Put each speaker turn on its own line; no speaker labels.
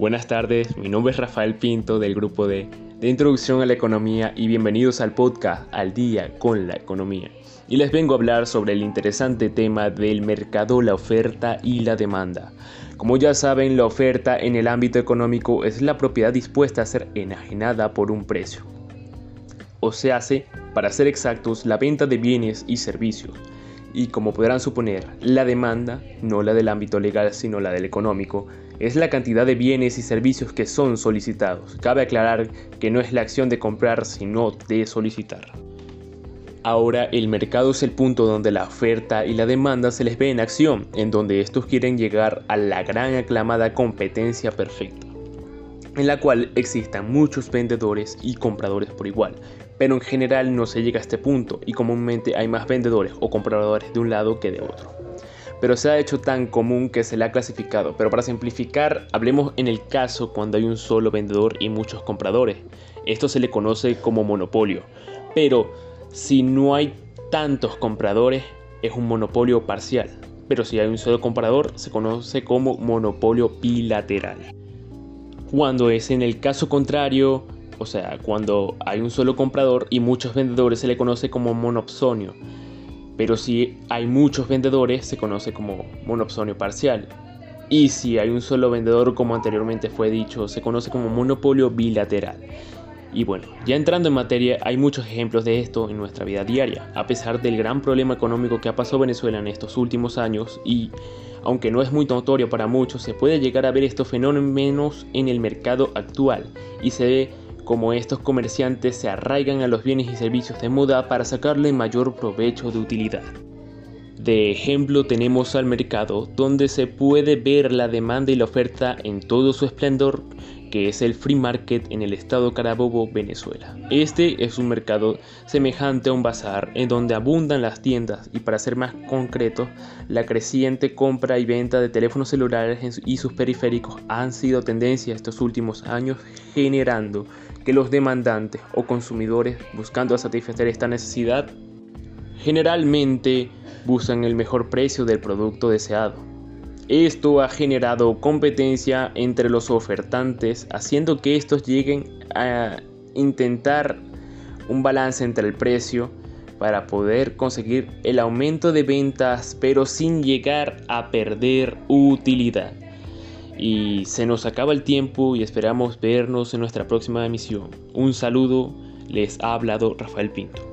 Buenas tardes, mi nombre es Rafael Pinto del grupo de, de Introducción a la Economía y bienvenidos al podcast Al Día con la Economía. Y les vengo a hablar sobre el interesante tema del mercado, la oferta y la demanda. Como ya saben, la oferta en el ámbito económico es la propiedad dispuesta a ser enajenada por un precio. O se hace, para ser exactos, la venta de bienes y servicios. Y como podrán suponer, la demanda, no la del ámbito legal sino la del económico, es la cantidad de bienes y servicios que son solicitados. Cabe aclarar que no es la acción de comprar sino de solicitar. Ahora el mercado es el punto donde la oferta y la demanda se les ve en acción, en donde estos quieren llegar a la gran aclamada competencia perfecta, en la cual existan muchos vendedores y compradores por igual, pero en general no se llega a este punto y comúnmente hay más vendedores o compradores de un lado que de otro. Pero se ha hecho tan común que se le ha clasificado, pero para simplificar, hablemos en el caso cuando hay un solo vendedor y muchos compradores. Esto se le conoce como monopolio, pero si no hay tantos compradores, es un monopolio parcial. Pero si hay un solo comprador, se conoce como monopolio bilateral. Cuando es en el caso contrario, o sea, cuando hay un solo comprador y muchos vendedores, se le conoce como monopsonio. Pero si hay muchos vendedores, se conoce como monopsonio parcial. Y si hay un solo vendedor, como anteriormente fue dicho, se conoce como monopolio bilateral. Y bueno, ya entrando en materia, hay muchos ejemplos de esto en nuestra vida diaria, a pesar del gran problema económico que ha pasado Venezuela en estos últimos años y, aunque no es muy notorio para muchos, se puede llegar a ver estos fenómenos en el mercado actual y se ve como estos comerciantes se arraigan a los bienes y servicios de moda para sacarle mayor provecho de utilidad. De ejemplo tenemos al mercado donde se puede ver la demanda y la oferta en todo su esplendor que es el Free Market en el estado Carabobo, Venezuela. Este es un mercado semejante a un bazar en donde abundan las tiendas y para ser más concreto, la creciente compra y venta de teléfonos celulares y sus periféricos han sido tendencia estos últimos años generando que los demandantes o consumidores buscando satisfacer esta necesidad generalmente buscan el mejor precio del producto deseado esto ha generado competencia entre los ofertantes, haciendo que estos lleguen a intentar un balance entre el precio para poder conseguir el aumento de ventas, pero sin llegar a perder utilidad. Y se nos acaba el tiempo y esperamos vernos en nuestra próxima emisión. Un saludo, les ha hablado Rafael Pinto.